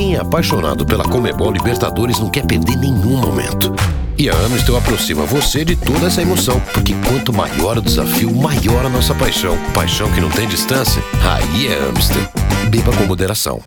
Quem é apaixonado pela Comebol Libertadores não quer perder nenhum momento. E a Amstel aproxima você de toda essa emoção, porque quanto maior o desafio, maior a nossa paixão. Paixão que não tem distância? Aí é Amstel. Beba com moderação.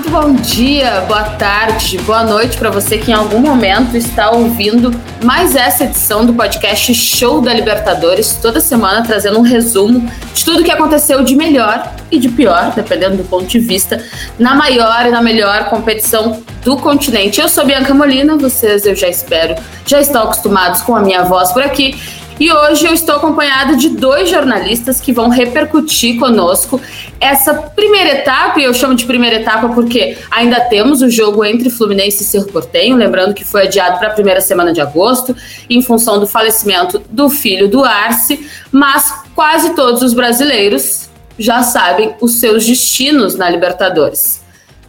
Muito bom dia, boa tarde, boa noite para você que em algum momento está ouvindo mais essa edição do podcast Show da Libertadores, toda semana trazendo um resumo de tudo que aconteceu de melhor e de pior, dependendo do ponto de vista, na maior e na melhor competição do continente. Eu sou Bianca Molina, vocês eu já espero, já estão acostumados com a minha voz por aqui. E hoje eu estou acompanhada de dois jornalistas que vão repercutir conosco essa primeira etapa, e eu chamo de primeira etapa porque ainda temos o jogo entre Fluminense e Cerro Portenho, lembrando que foi adiado para a primeira semana de agosto, em função do falecimento do filho do Arce, mas quase todos os brasileiros já sabem os seus destinos na Libertadores.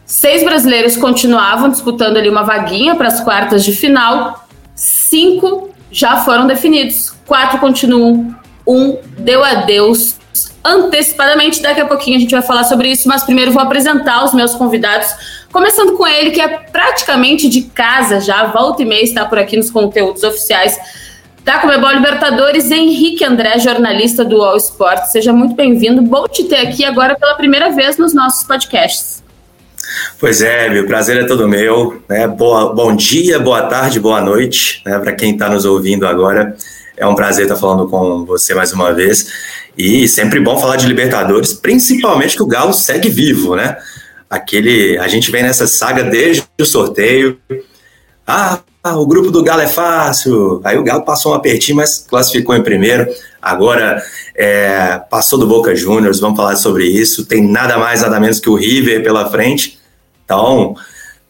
Seis brasileiros continuavam disputando ali uma vaguinha para as quartas de final, cinco já foram definidos quatro continuam, um deu adeus antecipadamente. Daqui a pouquinho a gente vai falar sobre isso, mas primeiro vou apresentar os meus convidados, começando com ele, que é praticamente de casa já, volta e meia está por aqui nos conteúdos oficiais da Comebol Libertadores, Henrique André, jornalista do All Sport. Seja muito bem-vindo. Bom te ter aqui agora pela primeira vez nos nossos podcasts. Pois é, meu prazer é todo meu. Né? Boa, bom dia, boa tarde, boa noite né? para quem está nos ouvindo agora. É um prazer estar falando com você mais uma vez. E sempre bom falar de Libertadores, principalmente que o Galo segue vivo, né? Aquele, a gente vem nessa saga desde o sorteio. Ah, o grupo do Galo é fácil. Aí o Galo passou um apertinho, mas classificou em primeiro. Agora é, passou do Boca Juniors, vamos falar sobre isso. Tem nada mais, nada menos que o River pela frente. Então,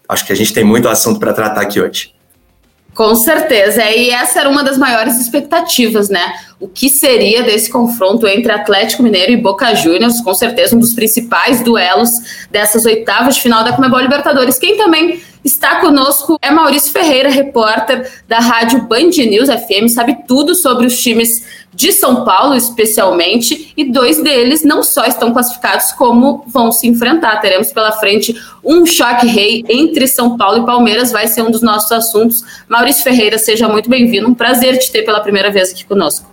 acho que a gente tem muito assunto para tratar aqui hoje. Com certeza, e essa era uma das maiores expectativas, né? O que seria desse confronto entre Atlético Mineiro e Boca Juniors, com certeza um dos principais duelos dessas oitavas de final da Comebol Libertadores. Quem também Está conosco é Maurício Ferreira, repórter da Rádio Band News FM, sabe tudo sobre os times de São Paulo, especialmente, e dois deles não só estão classificados, como vão se enfrentar. Teremos pela frente um choque rei entre São Paulo e Palmeiras, vai ser um dos nossos assuntos. Maurício Ferreira, seja muito bem-vindo, um prazer te ter pela primeira vez aqui conosco.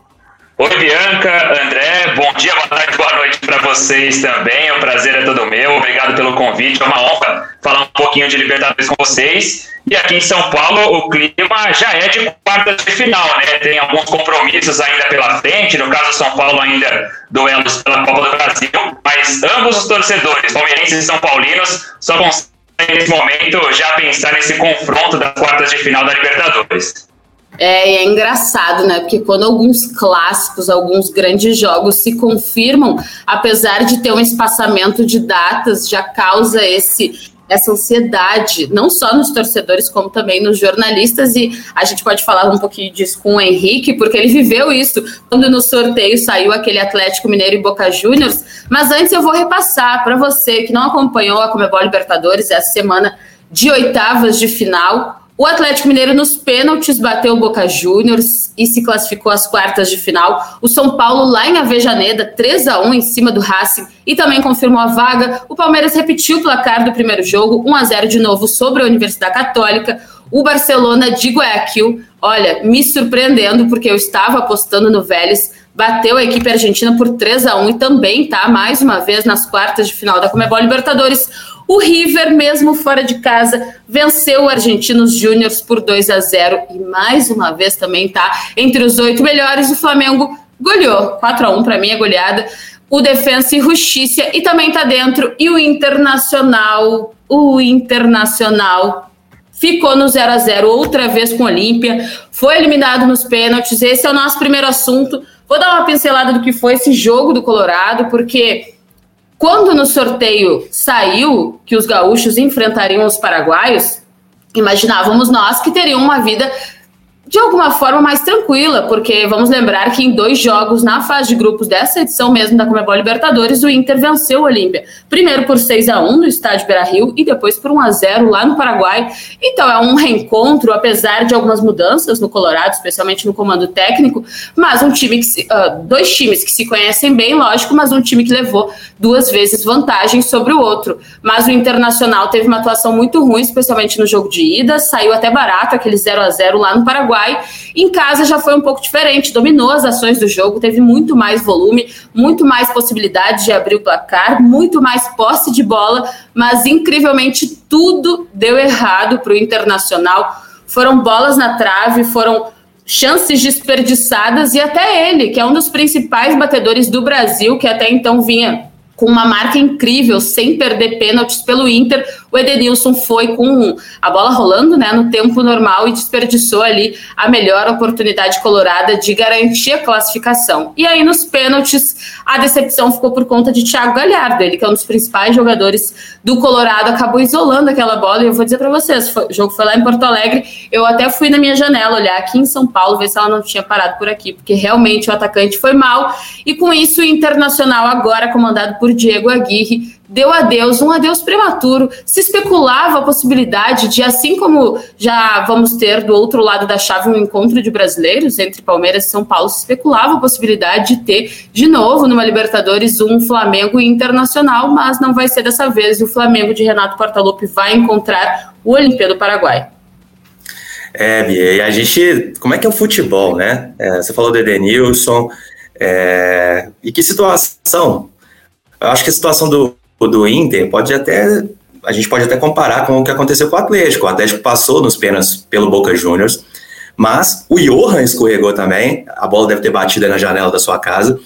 Oi, Bianca, André, bom dia, boa tarde, boa noite para vocês também. O prazer é todo meu. Obrigado pelo convite. É uma honra falar um pouquinho de Libertadores com vocês. E aqui em São Paulo, o clima já é de quartas de final, né? Tem alguns compromissos ainda pela frente. No caso São Paulo, ainda duelos pela Copa do Brasil. Mas ambos os torcedores, palmeirenses e são paulinos, só conseguem nesse momento já pensar nesse confronto das quartas de final da Libertadores. É, é, engraçado, né? Porque quando alguns clássicos, alguns grandes jogos se confirmam, apesar de ter um espaçamento de datas, já causa esse essa ansiedade, não só nos torcedores, como também nos jornalistas, e a gente pode falar um pouquinho disso com o Henrique, porque ele viveu isso quando no sorteio saiu aquele Atlético Mineiro e Boca Juniors. Mas antes eu vou repassar para você que não acompanhou a Comebol Libertadores essa semana de oitavas de final. O Atlético Mineiro nos pênaltis bateu o Boca Juniors e se classificou às quartas de final. O São Paulo lá em Avejaneda, 3 a 1 em cima do Racing e também confirmou a vaga. O Palmeiras repetiu o placar do primeiro jogo, 1 a 0 de novo sobre a Universidade Católica. O Barcelona de Guayaquil, olha, me surpreendendo porque eu estava apostando no Vélez, bateu a equipe argentina por 3 a 1 e também tá mais uma vez nas quartas de final da Comebol Libertadores. O River, mesmo fora de casa, venceu o Argentinos Júniors por 2 a 0 e mais uma vez também está entre os oito melhores. O Flamengo goleou 4 a 1 para mim, a goleada. O Defensa e Justiça e também está dentro. E o Internacional, o Internacional ficou no 0 a 0 outra vez com o Olímpia, foi eliminado nos pênaltis. Esse é o nosso primeiro assunto. Vou dar uma pincelada do que foi esse jogo do Colorado, porque quando no sorteio saiu que os gaúchos enfrentariam os paraguaios, imaginávamos nós que teriam uma vida de alguma forma mais tranquila, porque vamos lembrar que em dois jogos na fase de grupos dessa edição mesmo da Comebol Libertadores, o Inter venceu o Olímpia. Primeiro por 6 a 1 no estádio Beira-Rio e depois por 1 a 0 lá no Paraguai. Então é um reencontro, apesar de algumas mudanças no Colorado, especialmente no comando técnico, mas um time que se, uh, dois times que se conhecem bem, lógico, mas um time que levou duas vezes vantagem sobre o outro. Mas o Internacional teve uma atuação muito ruim, especialmente no jogo de ida, saiu até barato aquele 0 a 0 lá no Paraguai Uruguai. Em casa já foi um pouco diferente, dominou as ações do jogo, teve muito mais volume, muito mais possibilidade de abrir o placar, muito mais posse de bola, mas incrivelmente tudo deu errado para o Internacional. Foram bolas na trave, foram chances desperdiçadas e até ele, que é um dos principais batedores do Brasil, que até então vinha com uma marca incrível, sem perder pênaltis pelo Inter. O Edenilson foi com a bola rolando né, no tempo normal e desperdiçou ali a melhor oportunidade colorada de garantir a classificação. E aí, nos pênaltis, a decepção ficou por conta de Thiago Galhardo, ele que é um dos principais jogadores do Colorado, acabou isolando aquela bola. E eu vou dizer para vocês: foi, o jogo foi lá em Porto Alegre. Eu até fui na minha janela olhar aqui em São Paulo, ver se ela não tinha parado por aqui, porque realmente o atacante foi mal. E com isso, o Internacional, agora comandado por por Diego Aguirre, deu adeus, um adeus prematuro. Se especulava a possibilidade de, assim como já vamos ter do outro lado da chave um encontro de brasileiros entre Palmeiras e São Paulo, se especulava a possibilidade de ter de novo numa Libertadores um Flamengo internacional, mas não vai ser dessa vez. O Flamengo de Renato Portaluppi vai encontrar o Olímpia do Paraguai. É, Bia, e a gente. Como é que é o futebol, né? É, você falou do Edenilson. É, e que situação eu acho que a situação do, do Inter pode até. A gente pode até comparar com o que aconteceu com o Atlético. O Atlético passou nos pênaltis pelo Boca Juniors, mas o Johan escorregou também. A bola deve ter batido na janela da sua casa.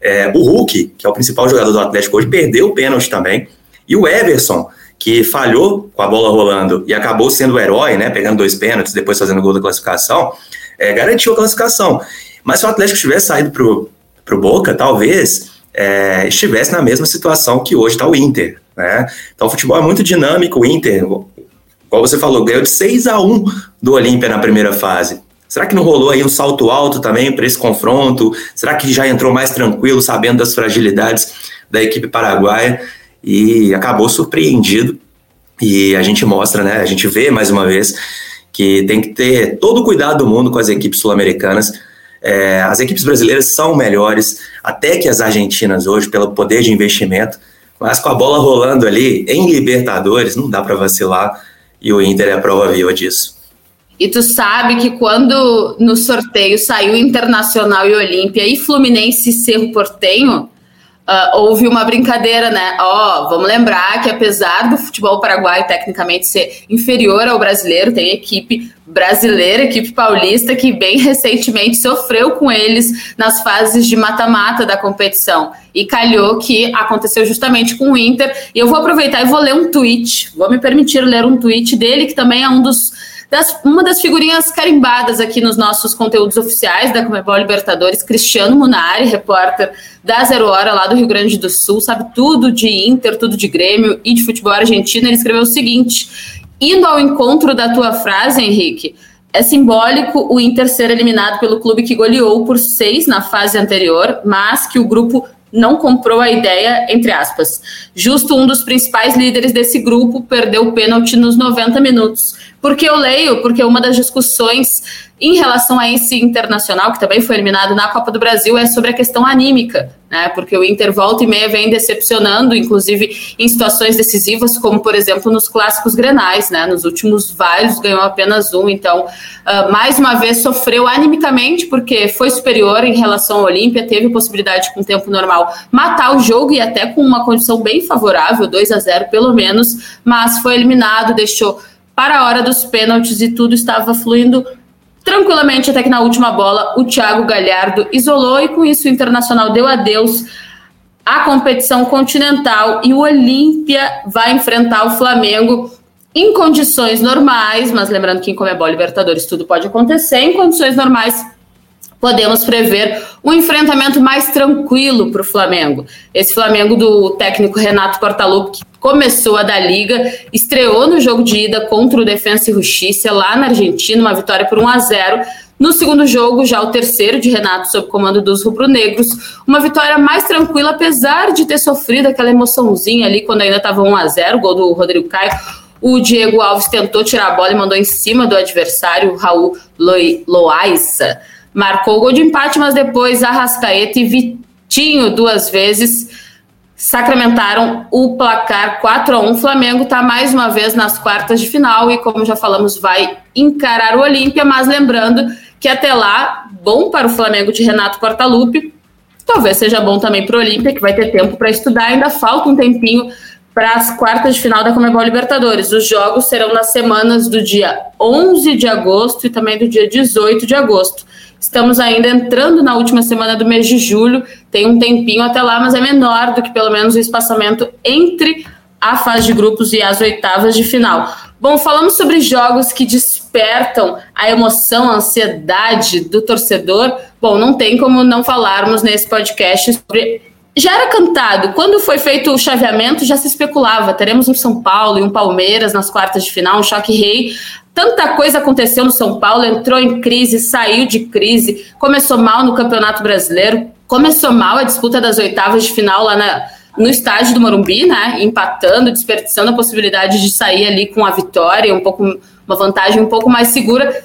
É, o Hulk, que é o principal jogador do Atlético hoje, perdeu o pênalti também. E o Everson, que falhou com a bola rolando e acabou sendo o herói, né? Pegando dois pênaltis, depois fazendo gol da classificação, é, garantiu a classificação. Mas se o Atlético tivesse saído pro, pro Boca, talvez é, estivesse na mesma situação que hoje está o Inter. Né? Então o futebol é muito dinâmico, o Inter, como você falou, ganhou de 6 a 1 do Olímpia na primeira fase. Será que não rolou aí um salto alto também para esse confronto? Será que já entrou mais tranquilo, sabendo das fragilidades da equipe paraguaia e acabou surpreendido? E a gente mostra, né? A gente vê mais uma vez que tem que ter todo o cuidado do mundo com as equipes sul-americanas é, as equipes brasileiras são melhores, até que as argentinas hoje, pelo poder de investimento, mas com a bola rolando ali em Libertadores, não dá para vacilar, e o Inter é a prova viva disso. E tu sabe que quando no sorteio saiu Internacional e Olímpia e Fluminense e Cerro Portenho, uh, houve uma brincadeira, né? Ó, oh, vamos lembrar que apesar do futebol paraguaio tecnicamente ser inferior ao brasileiro, tem equipe brasileira, equipe paulista, que bem recentemente sofreu com eles nas fases de mata-mata da competição. E calhou que aconteceu justamente com o Inter. E eu vou aproveitar e vou ler um tweet, vou me permitir ler um tweet dele, que também é um dos das, uma das figurinhas carimbadas aqui nos nossos conteúdos oficiais da Comebol Libertadores, Cristiano Munari, repórter da Zero Hora lá do Rio Grande do Sul, sabe tudo de Inter, tudo de Grêmio e de futebol argentino. Ele escreveu o seguinte: indo ao encontro da tua frase, Henrique. É simbólico o Inter ser eliminado pelo clube que goleou por seis na fase anterior, mas que o grupo não comprou a ideia, entre aspas. Justo um dos principais líderes desse grupo perdeu o pênalti nos 90 minutos. Porque eu leio, porque uma das discussões em relação a esse internacional, que também foi eliminado na Copa do Brasil, é sobre a questão anímica, né? Porque o Inter volta e meia vem decepcionando, inclusive em situações decisivas, como por exemplo nos clássicos grenais, né? Nos últimos vários ganhou apenas um, então uh, mais uma vez sofreu animicamente, porque foi superior em relação ao Olímpia, teve possibilidade com tempo normal matar o jogo e até com uma condição bem favorável, 2 a 0 pelo menos, mas foi eliminado, deixou para a hora dos pênaltis e tudo estava fluindo tranquilamente até que na última bola o Thiago Galhardo isolou e com isso o Internacional deu adeus à competição continental e o Olímpia vai enfrentar o Flamengo em condições normais, mas lembrando que em Comebol Libertadores tudo pode acontecer, em condições normais podemos prever um enfrentamento mais tranquilo para o Flamengo. Esse Flamengo do técnico Renato Portaluppi, que começou a da Liga, estreou no jogo de ida contra o Defensa e Justiça lá na Argentina, uma vitória por 1 a 0. No segundo jogo, já o terceiro de Renato sob comando dos rubro-negros, uma vitória mais tranquila, apesar de ter sofrido aquela emoçãozinha ali quando ainda estava 1 a 0, gol do Rodrigo Caio. O Diego Alves tentou tirar a bola e mandou em cima do adversário, Raul Loaiza marcou o gol de empate, mas depois Arrascaeta e Vitinho duas vezes sacramentaram o placar 4 a 1. Flamengo está mais uma vez nas quartas de final e, como já falamos, vai encarar o Olímpia, mas lembrando que até lá, bom para o Flamengo de Renato Portaluppi, talvez seja bom também para o Olímpia, que vai ter tempo para estudar, ainda falta um tempinho para as quartas de final da Comebol Libertadores. Os jogos serão nas semanas do dia 11 de agosto e também do dia 18 de agosto. Estamos ainda entrando na última semana do mês de julho, tem um tempinho até lá, mas é menor do que pelo menos o espaçamento entre a fase de grupos e as oitavas de final. Bom, falamos sobre jogos que despertam a emoção, a ansiedade do torcedor. Bom, não tem como não falarmos nesse podcast sobre. Já era cantado, quando foi feito o chaveamento, já se especulava: teremos um São Paulo e um Palmeiras nas quartas de final, um choque rei. Tanta coisa aconteceu no São Paulo, entrou em crise, saiu de crise, começou mal no Campeonato Brasileiro, começou mal a disputa das oitavas de final lá na, no estádio do Morumbi, né? Empatando, desperdiçando a possibilidade de sair ali com a vitória, um pouco uma vantagem um pouco mais segura.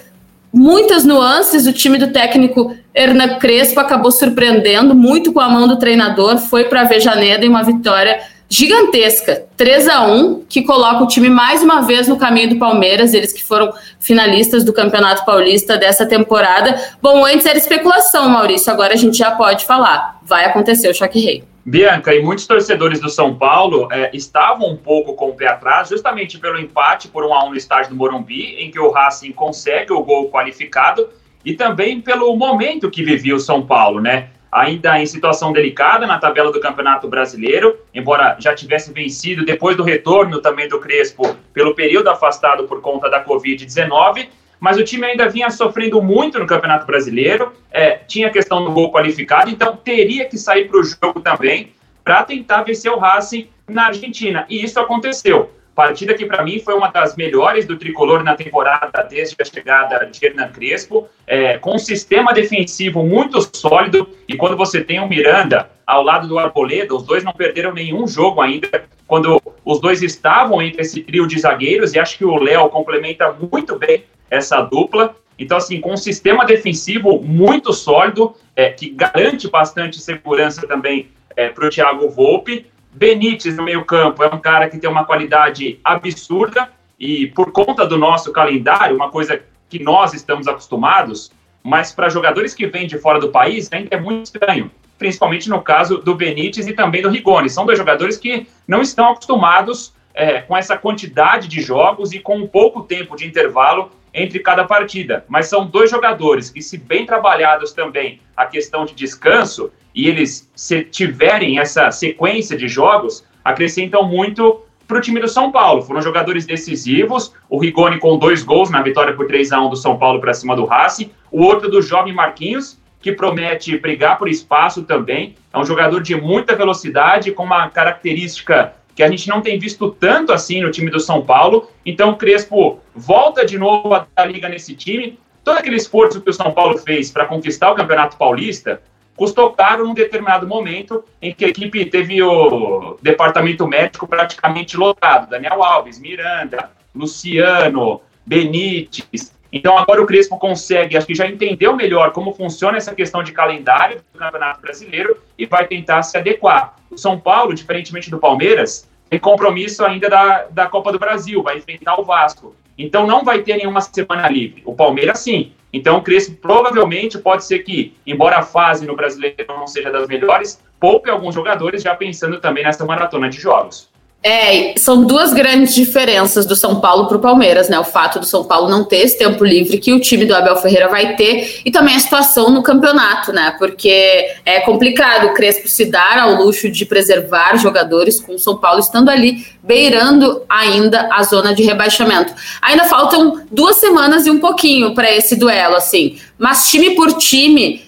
Muitas nuances, o time do técnico Hernan Crespo acabou surpreendendo muito com a mão do treinador, foi para a Vejaneda em uma vitória gigantesca, 3 a 1 que coloca o time mais uma vez no caminho do Palmeiras, eles que foram finalistas do Campeonato Paulista dessa temporada. Bom, antes era especulação, Maurício, agora a gente já pode falar. Vai acontecer o choque rei. Bianca, e muitos torcedores do São Paulo é, estavam um pouco com o pé atrás, justamente pelo empate por 1 a 1 no estádio do Morumbi, em que o Racing consegue o gol qualificado, e também pelo momento que vivia o São Paulo, né? Ainda em situação delicada na tabela do Campeonato Brasileiro, embora já tivesse vencido depois do retorno também do Crespo pelo período afastado por conta da Covid-19, mas o time ainda vinha sofrendo muito no Campeonato Brasileiro, é, tinha questão do gol qualificado, então teria que sair para o jogo também para tentar vencer o Racing na Argentina, e isso aconteceu. Partida que, para mim, foi uma das melhores do tricolor na temporada desde a chegada de Hernan Crespo, é, com um sistema defensivo muito sólido. E quando você tem o Miranda ao lado do Arboleda, os dois não perderam nenhum jogo ainda, quando os dois estavam entre esse trio de zagueiros. E acho que o Léo complementa muito bem essa dupla. Então, assim, com um sistema defensivo muito sólido, é, que garante bastante segurança também é, para o Thiago Volpe. Benítez no meio-campo é um cara que tem uma qualidade absurda e por conta do nosso calendário, uma coisa que nós estamos acostumados, mas para jogadores que vêm de fora do país ainda é muito estranho, principalmente no caso do Benítez e também do Rigoni. São dois jogadores que não estão acostumados é, com essa quantidade de jogos e com pouco tempo de intervalo entre cada partida. Mas são dois jogadores que, se bem trabalhados também a questão de descanso, e eles se tiverem essa sequência de jogos, acrescentam muito para o time do São Paulo. Foram jogadores decisivos, o Rigoni com dois gols na vitória por 3 a 1 do São Paulo para cima do Racing, o outro do jovem Marquinhos, que promete brigar por espaço também. É um jogador de muita velocidade, com uma característica que a gente não tem visto tanto assim no time do São Paulo. Então o Crespo volta de novo a liga nesse time. Todo aquele esforço que o São Paulo fez para conquistar o Campeonato Paulista, custou caro num determinado momento em que a equipe teve o departamento médico praticamente lotado. Daniel Alves, Miranda, Luciano, Benítez. Então agora o Crespo consegue, acho que já entendeu melhor como funciona essa questão de calendário do Campeonato Brasileiro e vai tentar se adequar. O São Paulo, diferentemente do Palmeiras, tem compromisso ainda da, da Copa do Brasil, vai enfrentar o Vasco. Então não vai ter nenhuma semana livre. O Palmeiras sim. Então, o Crespo provavelmente pode ser que, embora a fase no brasileiro não seja das melhores, poupe alguns jogadores já pensando também nessa maratona de jogos. É, são duas grandes diferenças do São Paulo para o Palmeiras, né? O fato do São Paulo não ter esse tempo livre que o time do Abel Ferreira vai ter e também a situação no campeonato, né? Porque é complicado o Crespo se dar ao luxo de preservar jogadores com o São Paulo estando ali beirando ainda a zona de rebaixamento. Ainda faltam duas semanas e um pouquinho para esse duelo, assim. Mas time por time,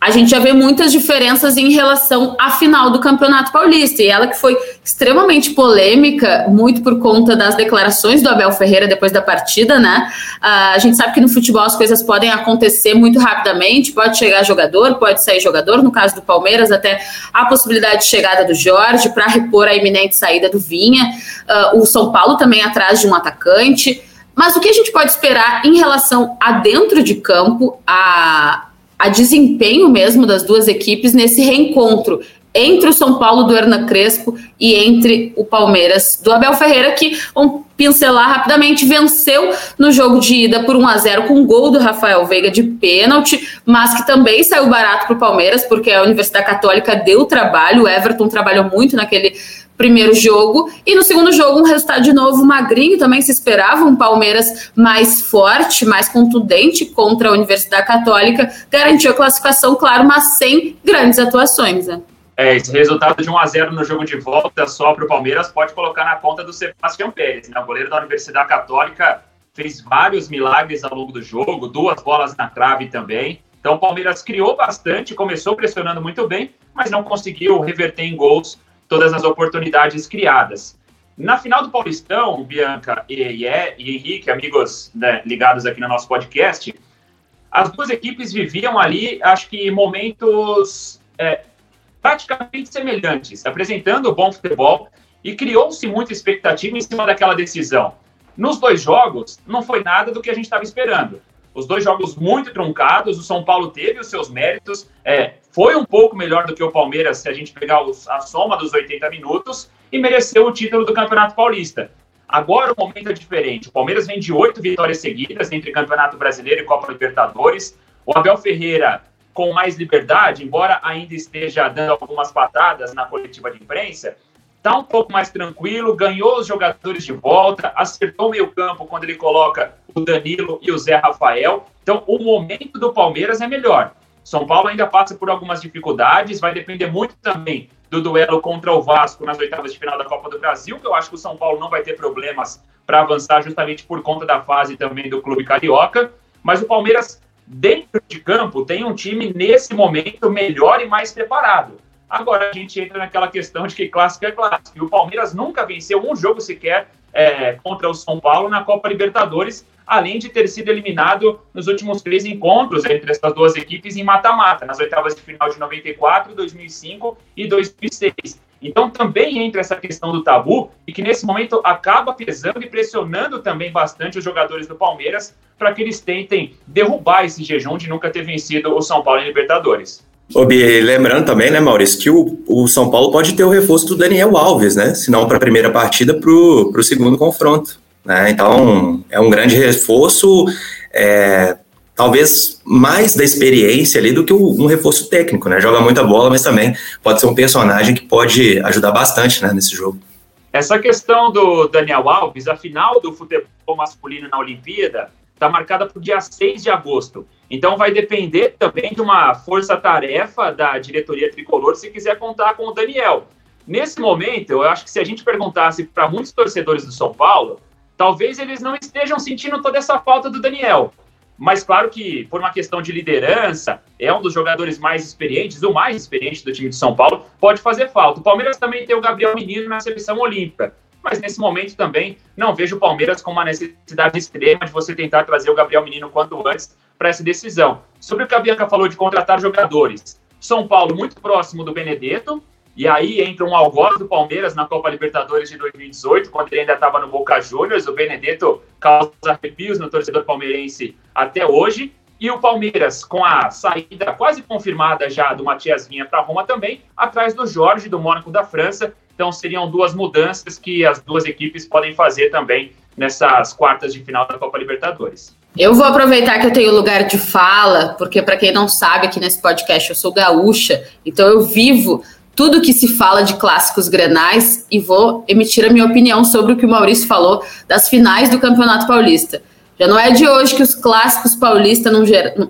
a gente já vê muitas diferenças em relação à final do Campeonato Paulista. E ela que foi extremamente polêmica, muito por conta das declarações do Abel Ferreira depois da partida, né? Uh, a gente sabe que no futebol as coisas podem acontecer muito rapidamente, pode chegar jogador, pode sair jogador. No caso do Palmeiras, até a possibilidade de chegada do Jorge para repor a iminente saída do Vinha. Uh, o São Paulo também atrás de um atacante. Mas o que a gente pode esperar em relação a dentro de campo, a a desempenho mesmo das duas equipes nesse reencontro entre o São Paulo do Hernan Crespo e entre o Palmeiras do Abel Ferreira, que, vamos pincelar rapidamente, venceu no jogo de ida por 1 a 0 com um gol do Rafael Veiga de pênalti, mas que também saiu barato para o Palmeiras, porque a Universidade Católica deu trabalho, o Everton trabalhou muito naquele primeiro jogo. E no segundo jogo, um resultado de novo magrinho. Também se esperava um Palmeiras mais forte, mais contundente contra a Universidade Católica. Garantiu a classificação, claro, mas sem grandes atuações. Né? É, esse resultado de 1 a 0 no jogo de volta só para o Palmeiras pode colocar na conta do Sebastião Pérez. Né? O goleiro da Universidade Católica fez vários milagres ao longo do jogo, duas bolas na trave também. Então o Palmeiras criou bastante, começou pressionando muito bem, mas não conseguiu reverter em gols todas as oportunidades criadas. Na final do Paulistão, Bianca e, e, e Henrique, amigos né, ligados aqui no nosso podcast, as duas equipes viviam ali, acho que, momentos é, praticamente semelhantes, apresentando bom futebol e criou-se muita expectativa em cima daquela decisão. Nos dois jogos, não foi nada do que a gente estava esperando. Os dois jogos muito truncados, o São Paulo teve os seus méritos, é, foi um pouco melhor do que o Palmeiras, se a gente pegar os, a soma dos 80 minutos, e mereceu o título do Campeonato Paulista. Agora o momento é diferente. O Palmeiras vem de oito vitórias seguidas entre Campeonato Brasileiro e Copa Libertadores. O Abel Ferreira, com mais liberdade, embora ainda esteja dando algumas patadas na coletiva de imprensa, está um pouco mais tranquilo, ganhou os jogadores de volta, acertou o meio-campo quando ele coloca o Danilo e o Zé Rafael. Então, o momento do Palmeiras é melhor. São Paulo ainda passa por algumas dificuldades, vai depender muito também do duelo contra o Vasco nas oitavas de final da Copa do Brasil, que eu acho que o São Paulo não vai ter problemas para avançar justamente por conta da fase também do clube carioca. Mas o Palmeiras, dentro de campo, tem um time nesse momento melhor e mais preparado. Agora a gente entra naquela questão de que clássico é clássico. E o Palmeiras nunca venceu um jogo sequer é, contra o São Paulo na Copa Libertadores, além de ter sido eliminado nos últimos três encontros entre essas duas equipes em mata-mata, nas oitavas de final de 94, 2005 e 2006. Então também entra essa questão do tabu e que nesse momento acaba pesando e pressionando também bastante os jogadores do Palmeiras para que eles tentem derrubar esse jejum de nunca ter vencido o São Paulo em Libertadores. Obi, lembrando também, né, Maurício, que o, o São Paulo pode ter o reforço do Daniel Alves, né? Se não para a primeira partida, para o segundo confronto. Né? Então, é um grande reforço, é, talvez mais da experiência ali do que um reforço técnico, né? Joga muita bola, mas também pode ser um personagem que pode ajudar bastante né, nesse jogo. Essa questão do Daniel Alves, a final do futebol masculino na Olimpíada, está marcada para o dia 6 de agosto. Então vai depender também de uma força-tarefa da diretoria tricolor se quiser contar com o Daniel. Nesse momento, eu acho que se a gente perguntasse para muitos torcedores do São Paulo, talvez eles não estejam sentindo toda essa falta do Daniel. Mas claro que, por uma questão de liderança, é um dos jogadores mais experientes, o mais experiente do time de São Paulo, pode fazer falta. O Palmeiras também tem o Gabriel Menino na seleção olímpica. Mas nesse momento também não vejo o Palmeiras com uma necessidade extrema de você tentar trazer o Gabriel Menino quanto antes para essa decisão. Sobre o que a Bianca falou de contratar jogadores. São Paulo muito próximo do Benedetto, e aí entra um algoz do Palmeiras na Copa Libertadores de 2018, quando ele ainda estava no Boca Juniors. O Benedetto causa arrepios no torcedor palmeirense até hoje. E o Palmeiras, com a saída quase confirmada já do Matias Vinha para Roma também, atrás do Jorge, do Mônaco da França. Então seriam duas mudanças que as duas equipes podem fazer também nessas quartas de final da Copa Libertadores. Eu vou aproveitar que eu tenho lugar de fala, porque para quem não sabe, aqui nesse podcast eu sou gaúcha, então eu vivo tudo que se fala de clássicos grenais e vou emitir a minha opinião sobre o que o Maurício falou das finais do Campeonato Paulista. Já não é de hoje que os clássicos paulista num,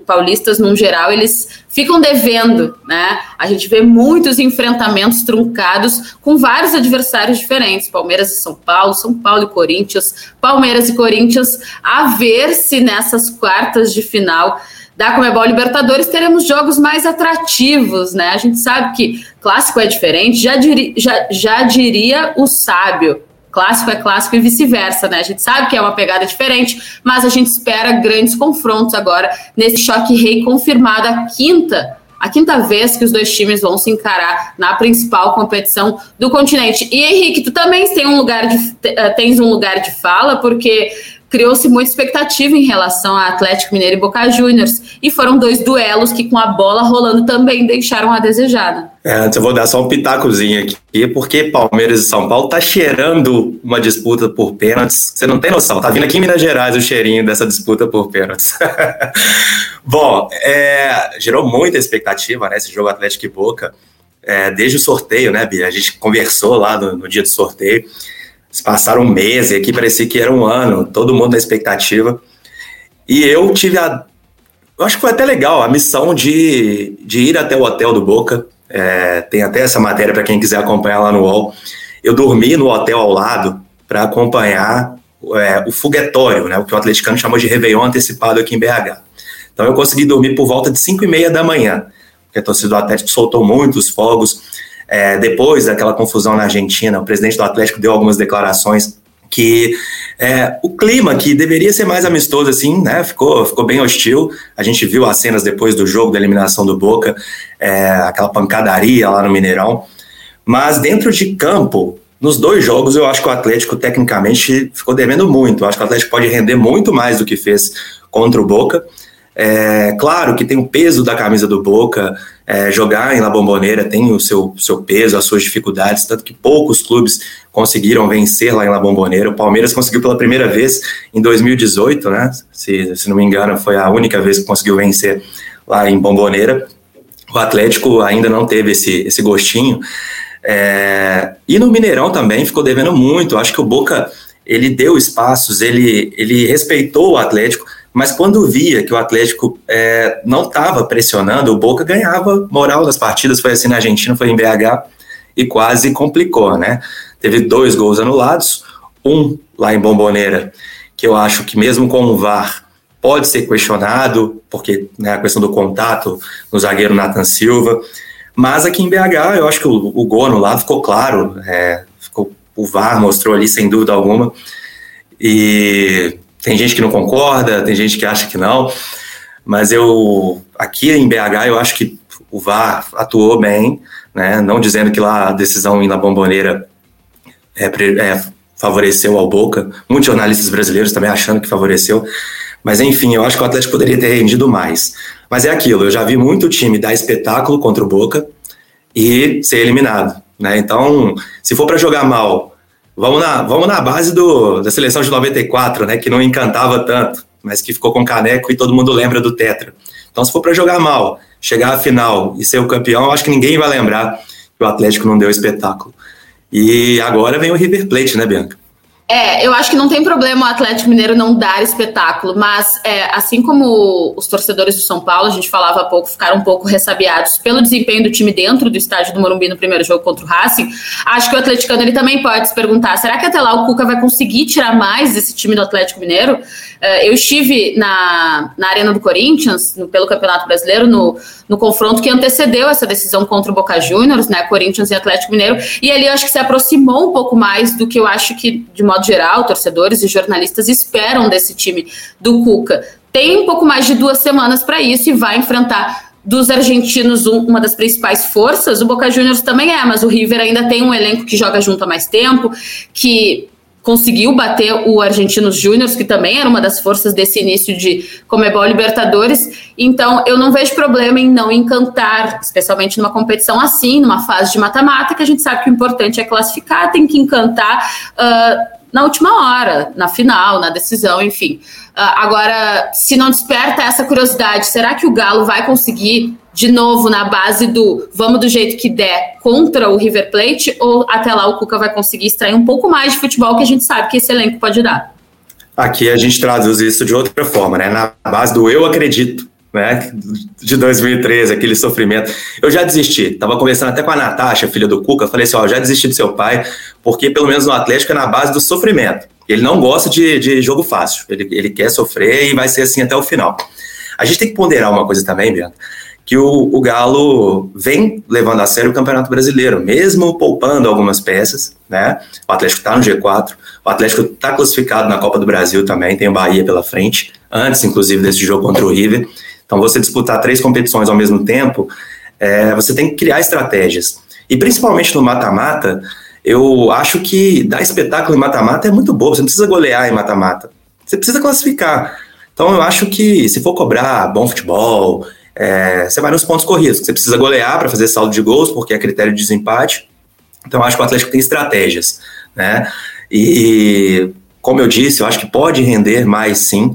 paulistas, num geral, eles ficam devendo, né? A gente vê muitos enfrentamentos truncados com vários adversários diferentes, Palmeiras e São Paulo, São Paulo e Corinthians, Palmeiras e Corinthians, a ver se nessas quartas de final da Comebol Libertadores, teremos jogos mais atrativos, né? A gente sabe que clássico é diferente, já, diri, já, já diria o sábio. Clássico é clássico e vice-versa, né? A gente sabe que é uma pegada diferente, mas a gente espera grandes confrontos agora nesse choque rei confirmado a quinta a quinta vez que os dois times vão se encarar na principal competição do continente. E Henrique, tu também tem um lugar de, eh, tens um lugar de fala, porque criou-se muita expectativa em relação a Atlético Mineiro e Boca Juniors. E foram dois duelos que, com a bola rolando, também deixaram a desejar. Né? É, antes eu vou dar só um pitacozinho aqui, porque Palmeiras e São Paulo tá cheirando uma disputa por pênaltis. Você não tem noção, tá vindo aqui em Minas Gerais o cheirinho dessa disputa por pênaltis. Bom, é, gerou muita expectativa, né, esse jogo Atlético e Boca. É, desde o sorteio, né, Bia? A gente conversou lá no, no dia do sorteio. Se passaram um mês e aqui parecia que era um ano, todo mundo na expectativa. E eu tive a. Eu acho que foi até legal a missão de, de ir até o hotel do Boca. É, tem até essa matéria para quem quiser acompanhar lá no UOL. Eu dormi no hotel ao lado para acompanhar é, o foguetório, né, o que o atleticano chamou de Réveillon antecipado aqui em BH. Então eu consegui dormir por volta de 5 e meia da manhã, porque a torcida do Atlético soltou muitos fogos, é, depois daquela confusão na Argentina, o presidente do Atlético deu algumas declarações que é, o clima que deveria ser mais amistoso assim, né, ficou, ficou bem hostil. A gente viu as cenas depois do jogo da eliminação do Boca, é, aquela pancadaria lá no Mineirão. Mas dentro de campo, nos dois jogos, eu acho que o Atlético tecnicamente ficou devendo muito. Eu acho que o Atlético pode render muito mais do que fez contra o Boca. É, claro que tem o peso da camisa do Boca, é, jogar em La Bombonera tem o seu, seu peso, as suas dificuldades, tanto que poucos clubes conseguiram vencer lá em La Bombonera. O Palmeiras conseguiu pela primeira vez em 2018, né? Se, se não me engano, foi a única vez que conseguiu vencer lá em Bombonera. O Atlético ainda não teve esse, esse gostinho. É, e no Mineirão também ficou devendo muito. Acho que o Boca ele deu espaços, ele, ele respeitou o Atlético mas quando via que o Atlético é, não estava pressionando, o Boca ganhava moral das partidas, foi assim na Argentina, foi em BH, e quase complicou, né? Teve dois gols anulados, um lá em Bomboneira, que eu acho que mesmo com o VAR pode ser questionado, porque né, a questão do contato no zagueiro Nathan Silva, mas aqui em BH eu acho que o, o gol anulado ficou claro, é, ficou, o VAR mostrou ali sem dúvida alguma, e tem gente que não concorda, tem gente que acha que não, mas eu aqui em BH eu acho que o VAR atuou bem, né? Não dizendo que lá a decisão na bomboneira é, é, favoreceu ao Boca, muitos jornalistas brasileiros também achando que favoreceu, mas enfim, eu acho que o Atlético poderia ter rendido mais. Mas é aquilo, eu já vi muito time dar espetáculo contra o Boca e ser eliminado, né? Então, se for para jogar mal Vamos na, vamos na base do, da seleção de 94, né? Que não encantava tanto, mas que ficou com caneco e todo mundo lembra do Tetra. Então, se for para jogar mal, chegar à final e ser o campeão, acho que ninguém vai lembrar que o Atlético não deu espetáculo. E agora vem o River Plate, né, Bianca? É, eu acho que não tem problema o Atlético Mineiro não dar espetáculo, mas é, assim como os torcedores do São Paulo, a gente falava há pouco, ficaram um pouco ressabiados pelo desempenho do time dentro do estádio do Morumbi no primeiro jogo contra o Racing, acho que o atleticano ele também pode se perguntar, será que até lá o Cuca vai conseguir tirar mais desse time do Atlético Mineiro? É, eu estive na, na Arena do Corinthians, no, pelo Campeonato Brasileiro, no, no confronto que antecedeu essa decisão contra o Boca Juniors, né, Corinthians e Atlético Mineiro, e ali eu acho que se aproximou um pouco mais do que eu acho que, de modo geral, torcedores e jornalistas esperam desse time do Cuca. Tem um pouco mais de duas semanas para isso e vai enfrentar dos argentinos um, uma das principais forças. O Boca Juniors também é, mas o River ainda tem um elenco que joga junto há mais tempo, que conseguiu bater o Argentinos Júnior, que também era uma das forças desse início de Comebol Libertadores. Então, eu não vejo problema em não encantar, especialmente numa competição assim, numa fase de mata-mata, que a gente sabe que o importante é classificar, tem que encantar. Uh, na última hora, na final, na decisão, enfim. Uh, agora, se não desperta essa curiosidade, será que o Galo vai conseguir de novo na base do vamos do jeito que der contra o River Plate ou até lá o Cuca vai conseguir extrair um pouco mais de futebol que a gente sabe que esse elenco pode dar? Aqui a gente traduz isso de outra forma, né? Na base do eu acredito, né? De 2013, aquele sofrimento. Eu já desisti. Tava conversando até com a Natasha, filha do Cuca, falei assim, ó, já desisti do seu pai, porque pelo menos no Atlético é na base do sofrimento. Ele não gosta de, de jogo fácil. Ele, ele quer sofrer e vai ser assim até o final. A gente tem que ponderar uma coisa também, Bianca, que o, o Galo vem levando a sério o Campeonato Brasileiro, mesmo poupando algumas peças, né? O Atlético está no G4, o Atlético está classificado na Copa do Brasil também, tem o Bahia pela frente, antes, inclusive, desse jogo contra o River. Então, você disputar três competições ao mesmo tempo, é, você tem que criar estratégias. E principalmente no mata-mata, eu acho que dar espetáculo em mata-mata é muito bom. Você não precisa golear em mata-mata. Você precisa classificar. Então eu acho que se for cobrar bom futebol, é, você vai nos pontos corridos. Você precisa golear para fazer saldo de gols, porque é critério de desempate. Então eu acho que o Atlético tem estratégias, né? E como eu disse, eu acho que pode render mais sim,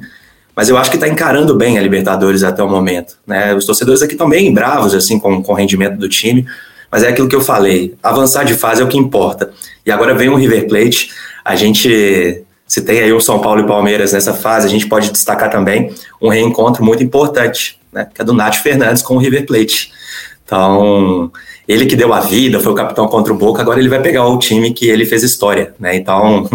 mas eu acho que está encarando bem a Libertadores até o momento, né? Os torcedores aqui estão bem bravos assim com, com o rendimento do time, mas é aquilo que eu falei, avançar de fase é o que importa. E agora vem o River Plate, a gente se tem aí o São Paulo e Palmeiras nessa fase, a gente pode destacar também um reencontro muito importante, né, que é do Nath Fernandes com o River Plate. Então, ele que deu a vida, foi o capitão contra o Boca, agora ele vai pegar o time que ele fez história, né? Então,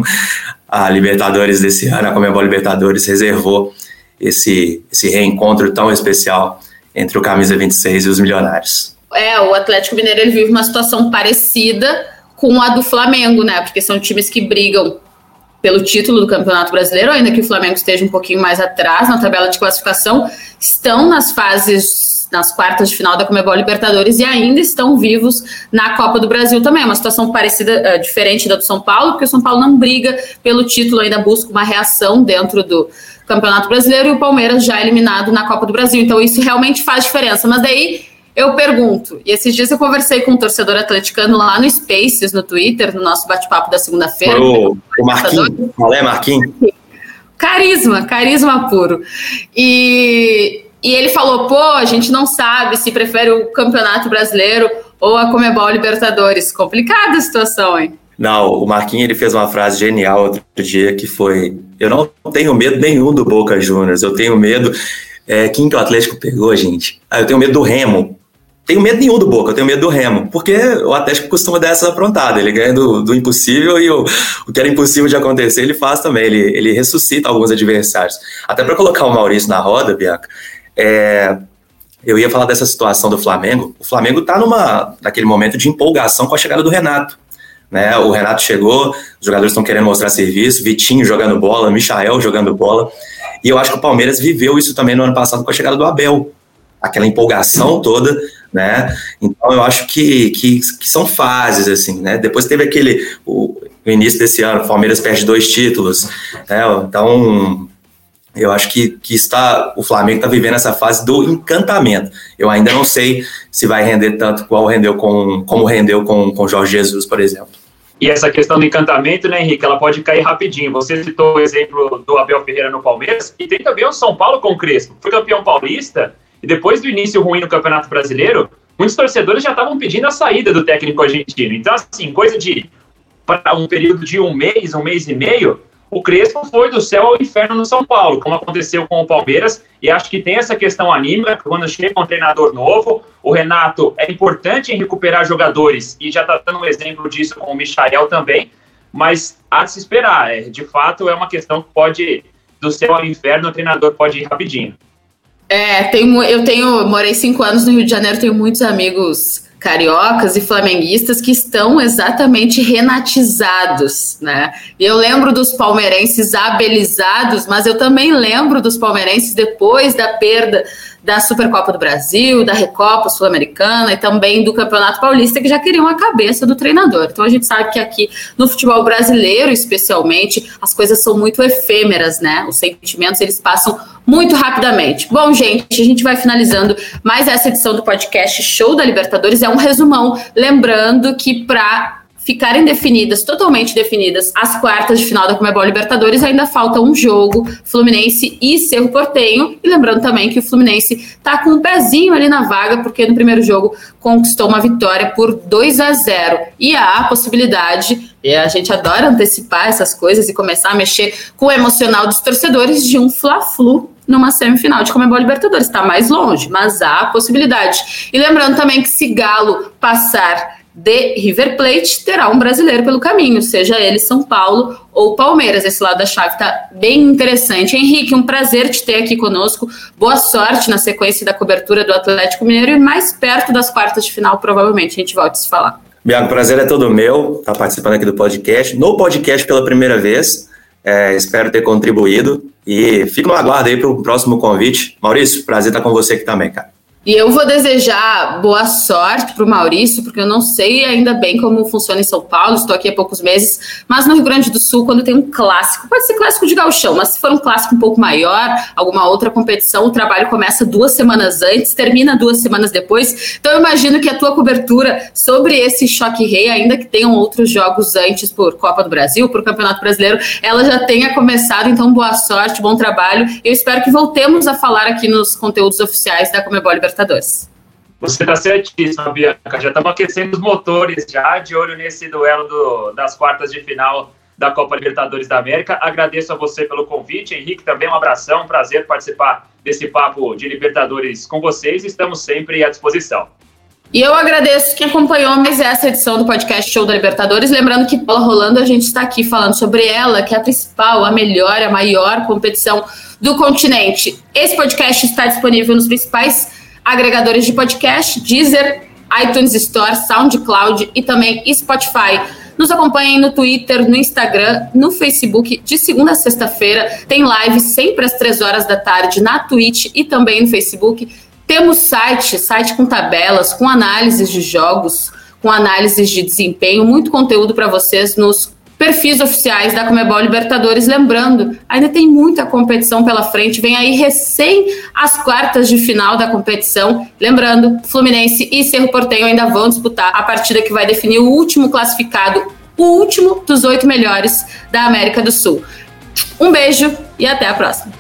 a Libertadores desse ano, a Comebol Libertadores reservou esse, esse reencontro tão especial entre o Camisa 26 e os Milionários. É, o Atlético Mineiro ele vive uma situação parecida com a do Flamengo, né? Porque são times que brigam pelo título do Campeonato Brasileiro, ainda que o Flamengo esteja um pouquinho mais atrás na tabela de classificação, estão nas fases, nas quartas de final da Comebol Libertadores e ainda estão vivos na Copa do Brasil também. É uma situação parecida, uh, diferente da do São Paulo, porque o São Paulo não briga pelo título, ainda busca uma reação dentro do Campeonato Brasileiro e o Palmeiras já eliminado na Copa do Brasil. Então isso realmente faz diferença. Mas daí eu pergunto, e esses dias eu conversei com um torcedor atleticano lá no Spaces, no Twitter, no nosso bate-papo da segunda-feira. O, o Marquinhos, qual é Marquinhos? Carisma, carisma puro. E, e ele falou, pô, a gente não sabe se prefere o Campeonato Brasileiro ou a Comebol Libertadores. Complicada a situação, hein? Não, o Marquinhos ele fez uma frase genial outro dia que foi: Eu não tenho medo nenhum do Boca Juniors, eu tenho medo. É, quem que o Atlético pegou, gente? Ah, eu tenho medo do Remo tenho medo nenhum do Boca, eu tenho medo do Remo, porque o Atlético costuma dar essa aprontada, ele ganha do, do impossível e o, o que era impossível de acontecer ele faz também, ele, ele ressuscita alguns adversários. Até para colocar o Maurício na roda, Bianca, é, eu ia falar dessa situação do Flamengo. O Flamengo está numa naquele momento de empolgação com a chegada do Renato. Né? O Renato chegou, os jogadores estão querendo mostrar serviço, Vitinho jogando bola, Michael jogando bola. E eu acho que o Palmeiras viveu isso também no ano passado com a chegada do Abel. Aquela empolgação toda né? Então eu acho que, que, que, são fases, assim, né? Depois teve aquele, o, início desse ano, o Palmeiras perde dois títulos, né? Então eu acho que, que está, o Flamengo está vivendo essa fase do encantamento. Eu ainda não sei se vai render tanto qual rendeu com, como rendeu com, com Jorge Jesus, por exemplo. E essa questão do encantamento, né, Henrique, ela pode cair rapidinho. Você citou o exemplo do Abel Ferreira no Palmeiras, e tem também o São Paulo com o Crespo. Foi campeão paulista, e depois do início ruim no Campeonato Brasileiro, muitos torcedores já estavam pedindo a saída do técnico argentino. Então, assim, coisa de para um período de um mês, um mês e meio, o Crespo foi do céu ao inferno no São Paulo, como aconteceu com o Palmeiras, e acho que tem essa questão anímica, quando chega um treinador novo, o Renato é importante em recuperar jogadores, e já está dando um exemplo disso com o Michael também, mas há de se esperar, é, de fato é uma questão que pode, do céu ao inferno, o treinador pode ir rapidinho. É, tenho, eu tenho, morei cinco anos no Rio de Janeiro, tenho muitos amigos cariocas e flamenguistas que estão exatamente renatizados, né? Eu lembro dos palmeirenses abelizados, mas eu também lembro dos palmeirenses depois da perda da Supercopa do Brasil, da Recopa Sul-Americana e também do Campeonato Paulista, que já queriam a cabeça do treinador. Então a gente sabe que aqui no futebol brasileiro, especialmente, as coisas são muito efêmeras, né? Os sentimentos eles passam muito rapidamente. Bom, gente, a gente vai finalizando mais essa edição do podcast Show da Libertadores. É um resumão, lembrando que para ficarem definidas, totalmente definidas, as quartas de final da Comebol Libertadores, ainda falta um jogo, Fluminense e Cerro Portenho, e lembrando também que o Fluminense está com um pezinho ali na vaga, porque no primeiro jogo conquistou uma vitória por 2 a 0, e há a possibilidade, e a gente adora antecipar essas coisas e começar a mexer com o emocional dos torcedores de um Fla-Flu numa semifinal de Comebol Libertadores, está mais longe, mas há possibilidade. E lembrando também que se Galo passar de River Plate, terá um brasileiro pelo caminho, seja ele São Paulo ou Palmeiras. Esse lado da chave está bem interessante. Henrique, um prazer te ter aqui conosco. Boa sorte na sequência da cobertura do Atlético Mineiro e mais perto das quartas de final, provavelmente a gente volta a se falar. Bianco, prazer é todo meu estar participando aqui do podcast. No podcast pela primeira vez. É, espero ter contribuído e fico no aguardo aí para o próximo convite. Maurício, prazer estar com você aqui também, cara. E eu vou desejar boa sorte para o Maurício, porque eu não sei ainda bem como funciona em São Paulo, estou aqui há poucos meses, mas no Rio Grande do Sul, quando tem um clássico, pode ser clássico de gauchão, mas se for um clássico um pouco maior, alguma outra competição, o trabalho começa duas semanas antes, termina duas semanas depois. Então eu imagino que a tua cobertura sobre esse choque rei, ainda que tenham outros jogos antes por Copa do Brasil, por Campeonato Brasileiro, ela já tenha começado. Então boa sorte, bom trabalho. Eu espero que voltemos a falar aqui nos conteúdos oficiais da Comebol Libertadores. Você está certíssima, Bianca. Já estamos aquecendo os motores já, de olho nesse duelo do, das quartas de final da Copa Libertadores da América. Agradeço a você pelo convite. Henrique, também um abração. Um prazer participar desse papo de Libertadores com vocês. Estamos sempre à disposição. E eu agradeço quem acompanhou mais essa edição do podcast Show da Libertadores. Lembrando que bola rolando, a gente está aqui falando sobre ela, que é a principal, a melhor, a maior competição do continente. Esse podcast está disponível nos principais agregadores de podcast, Deezer, iTunes Store, SoundCloud e também Spotify. Nos acompanhem no Twitter, no Instagram, no Facebook, de segunda a sexta-feira. Tem live sempre às três horas da tarde na Twitch e também no Facebook. Temos site, site com tabelas, com análises de jogos, com análises de desempenho, muito conteúdo para vocês nos perfis oficiais da Comebol Libertadores. Lembrando, ainda tem muita competição pela frente, vem aí recém as quartas de final da competição. Lembrando, Fluminense e Cerro Porteño ainda vão disputar a partida que vai definir o último classificado, o último dos oito melhores da América do Sul. Um beijo e até a próxima.